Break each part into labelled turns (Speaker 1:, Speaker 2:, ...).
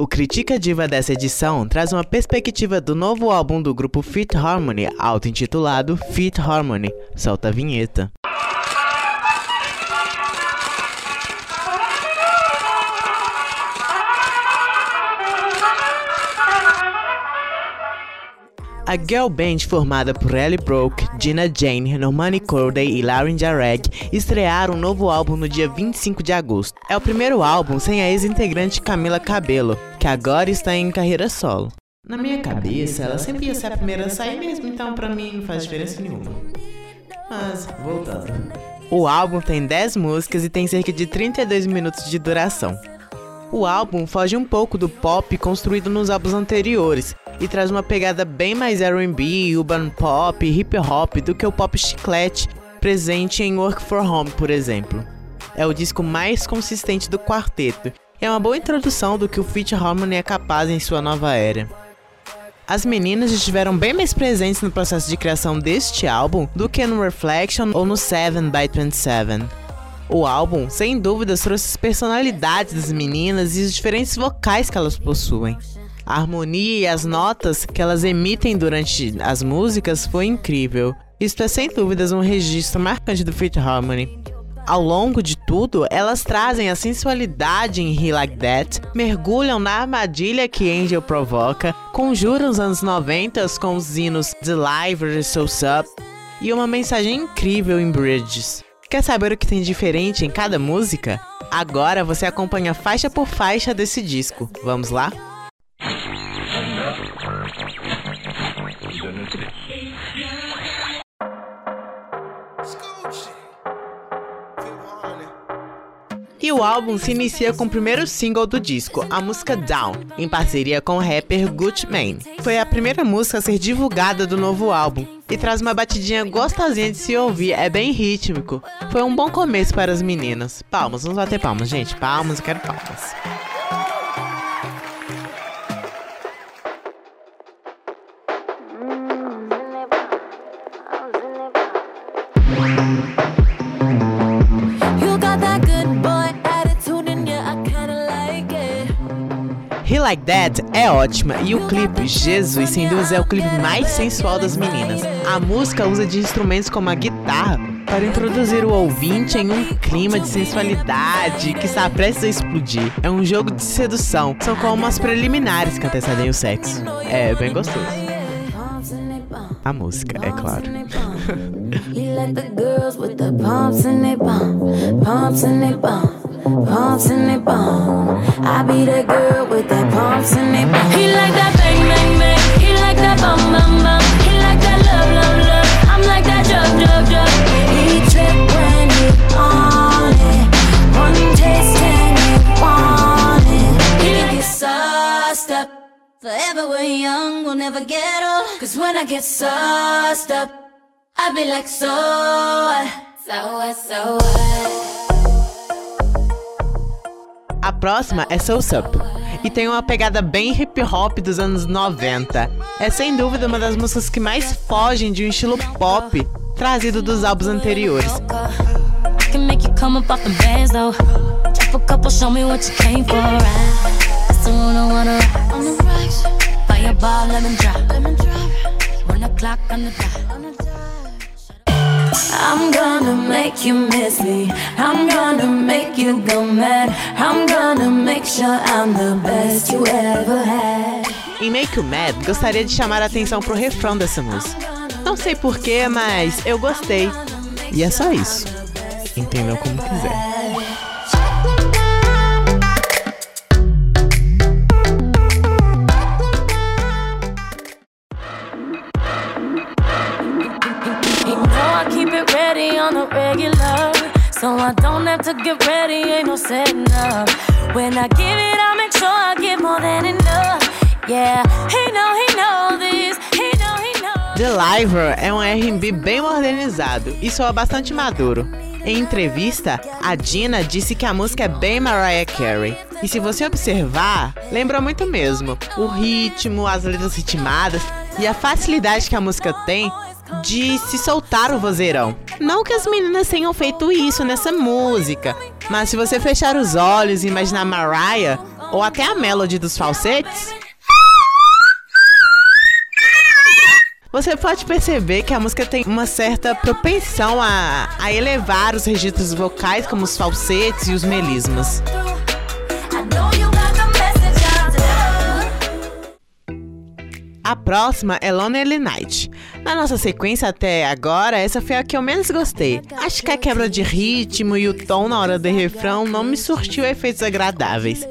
Speaker 1: O Critica Diva dessa edição traz uma perspectiva do novo álbum do grupo Fit Harmony, auto-intitulado Fit Harmony. Solta a vinheta. A girl band formada por Ellie Broke, Gina Jane, Normani Corday e Lauren Jarek estrearam um novo álbum no dia 25 de agosto. É o primeiro álbum sem a ex-integrante Camila Cabello, que agora está em carreira solo. Na minha cabeça, ela sempre ia ser a primeira a sair mesmo, então pra mim não faz diferença nenhuma. Mas, voltando. O álbum tem 10 músicas e tem cerca de 32 minutos de duração. O álbum foge um pouco do pop construído nos álbuns anteriores e traz uma pegada bem mais R&B, urban pop, hip hop do que o pop chiclete presente em Work for Home, por exemplo. É o disco mais consistente do quarteto e é uma boa introdução do que o Fit Harmony é capaz em sua nova era. As meninas estiveram bem mais presentes no processo de criação deste álbum do que no Reflection ou no 7 by 27. O álbum, sem dúvidas, trouxe as personalidades das meninas e os diferentes vocais que elas possuem. A harmonia e as notas que elas emitem durante as músicas foi incrível. Isto é sem dúvidas um registro marcante do Fit Harmony. Ao longo de tudo, elas trazem a sensualidade em He Like That, mergulham na armadilha que Angel provoca, conjuram os anos 90 com os hinos The Live So Up e uma mensagem incrível em Bridges. Quer saber o que tem diferente em cada música? Agora você acompanha faixa por faixa desse disco. Vamos lá? E o álbum se inicia com o primeiro single do disco, a música Down, em parceria com o rapper Gucci Mane. Foi a primeira música a ser divulgada do novo álbum e traz uma batidinha gostosinha de se ouvir, é bem rítmico. Foi um bom começo para as meninas. Palmas, vamos bater palmas, gente. Palmas, eu quero palmas. Like That é ótima e o clipe, Jesus, sem dúvida é o clipe mais sensual das meninas. A música usa de instrumentos como a guitarra para introduzir o ouvinte em um clima de sensualidade que está prestes a explodir. É um jogo de sedução, são como as preliminares que antecedem o sexo. É bem gostoso. A música, é claro. pumps in their bum. I be that girl with that pumps in their bum. He like that bang, bang, bang. He like that bum, bum, bum. He like that love, love, love. I'm like that jug, jug, jug. He trip when he on it. One taste and he want it. He get sauced up. Forever we're young, we'll never get old. Cause when I get sauced up, I be like, so what? So what, so what? A próxima é Soul Sup. E tem uma pegada bem hip hop dos anos 90. É sem dúvida uma das músicas que mais fogem de um estilo pop trazido dos álbuns anteriores. I'm gonna make you miss me. I'm gonna make you go mad. I'm gonna make sure I'm the best you ever had. Em Make You Mad, gostaria de chamar a atenção pro refrão dessa música. Não sei porquê, mas eu gostei. E é só isso. Entendam como quiser. Regular. So I don't have to get ready, ain't no setting up. When I give it, I make sure I give more than enough. Yeah, he know, he know this. The Liver é um R&B bem modernizado e soa bastante maduro. Em entrevista, a Dina disse que a música é bem Mariah Carey. E se você observar, lembra muito mesmo. O ritmo, as letras ritmadas e a facilidade que a música tem de se soltar o vozeirão. Não que as meninas tenham feito isso nessa música, mas se você fechar os olhos e imaginar Mariah,
Speaker 2: ou até a melody dos falsetes, você pode perceber que a música tem uma certa propensão a, a elevar os registros vocais, como os falsetes e os melismas. A próxima é Lonely Night. Na nossa sequência até agora, essa foi a que eu menos gostei. Acho que a quebra de ritmo e o tom na hora do refrão não me surtiu efeitos agradáveis.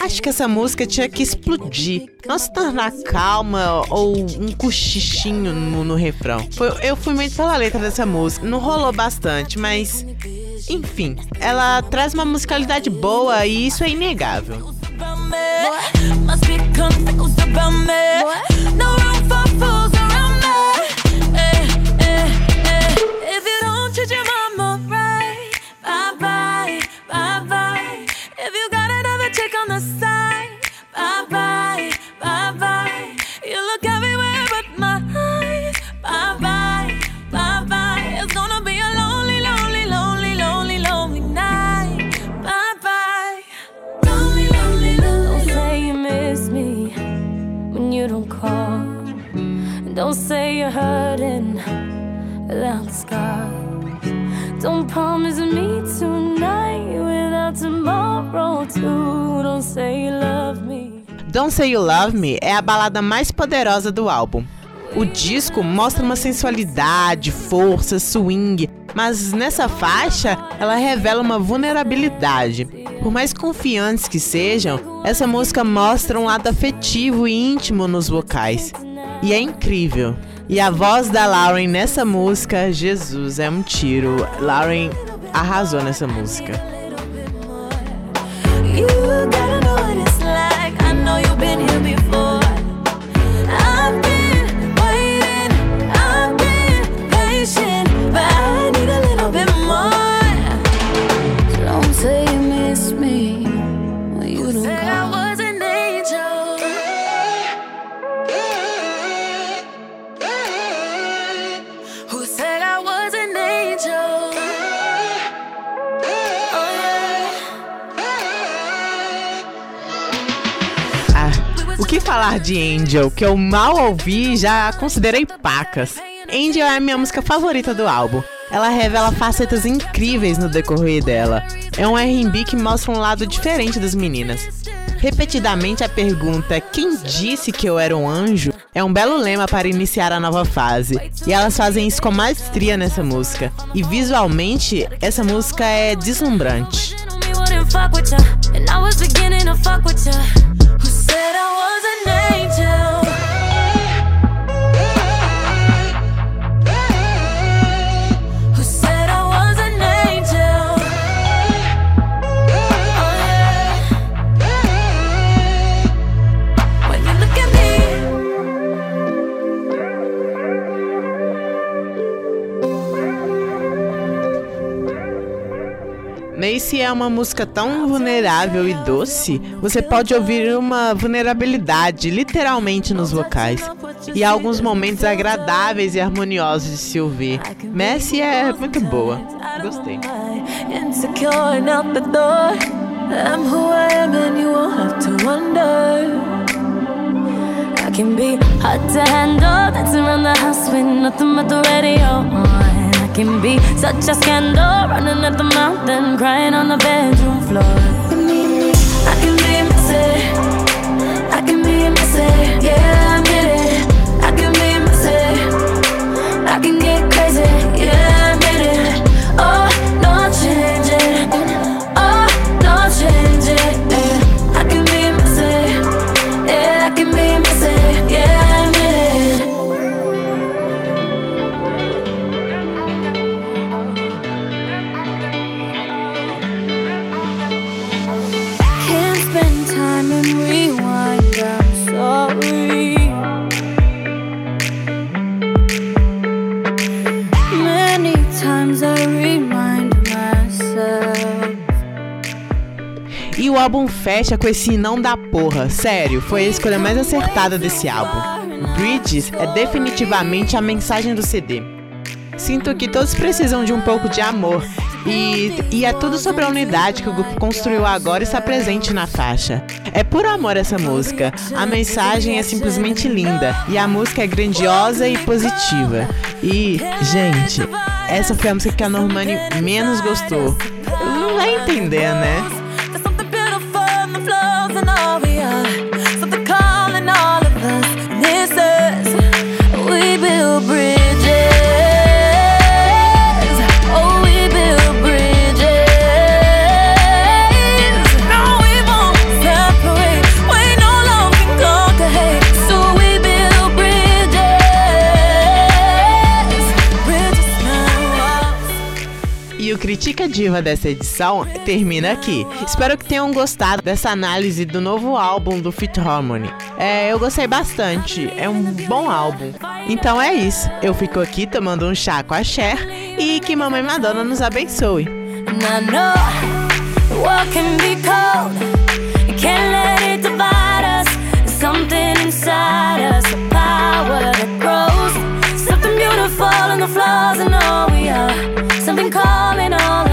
Speaker 2: Acho que essa música tinha que explodir, não se tornar calma ou um cochichinho no, no refrão. Foi, eu fui muito pela letra dessa música, não rolou bastante, mas enfim, ela traz uma musicalidade boa e isso é inegável. You're hurting without scars. Don't promise me tonight without tomorrow too. Don't say you love me. Don't Say You Love Me é a balada mais poderosa do álbum. O disco mostra uma sensualidade, força, swing, mas nessa faixa ela revela uma vulnerabilidade. Por mais confiantes que sejam, essa música mostra um lado afetivo e íntimo nos vocais. E é incrível. E a voz da Lauren nessa música, Jesus, é um tiro. Lauren arrasou nessa música. Falar de Angel, que eu mal ouvi e já considerei pacas. Angel é a minha música favorita do álbum. Ela revela facetas incríveis no decorrer dela. É um R&B que mostra um lado diferente das meninas. Repetidamente a pergunta quem disse que eu era um anjo é um belo lema para iniciar a nova fase. E elas fazem isso com maestria nessa música. E visualmente, essa música é deslumbrante. angel. Macy é uma música tão vulnerável e doce, você pode ouvir uma vulnerabilidade literalmente nos vocais. E alguns momentos agradáveis e harmoniosos de se ouvir. Messi é muito boa. Gostei. Can be hard to handle, around the house with nothing but the radio on. Can be such a scandal, running up the mountain, crying on the bedroom floor. Fecha com esse não da porra. Sério, foi a escolha mais acertada desse álbum. Bridges é definitivamente a mensagem do CD. Sinto que todos precisam de um pouco de amor E, e é tudo sobre a unidade que o grupo construiu agora e está presente na faixa. É por amor essa música. A mensagem é simplesmente linda e a música é grandiosa e positiva. E, gente, essa foi a música que a Normani menos gostou. Não vai entender, né? Dica Diva dessa edição termina aqui. Espero que tenham gostado dessa análise do novo álbum do Fit Harmony. É, eu gostei bastante, é um bom álbum. Então é isso, eu fico aqui tomando um chá com a Cher e que Mamãe Madonna nos abençoe. Something calling all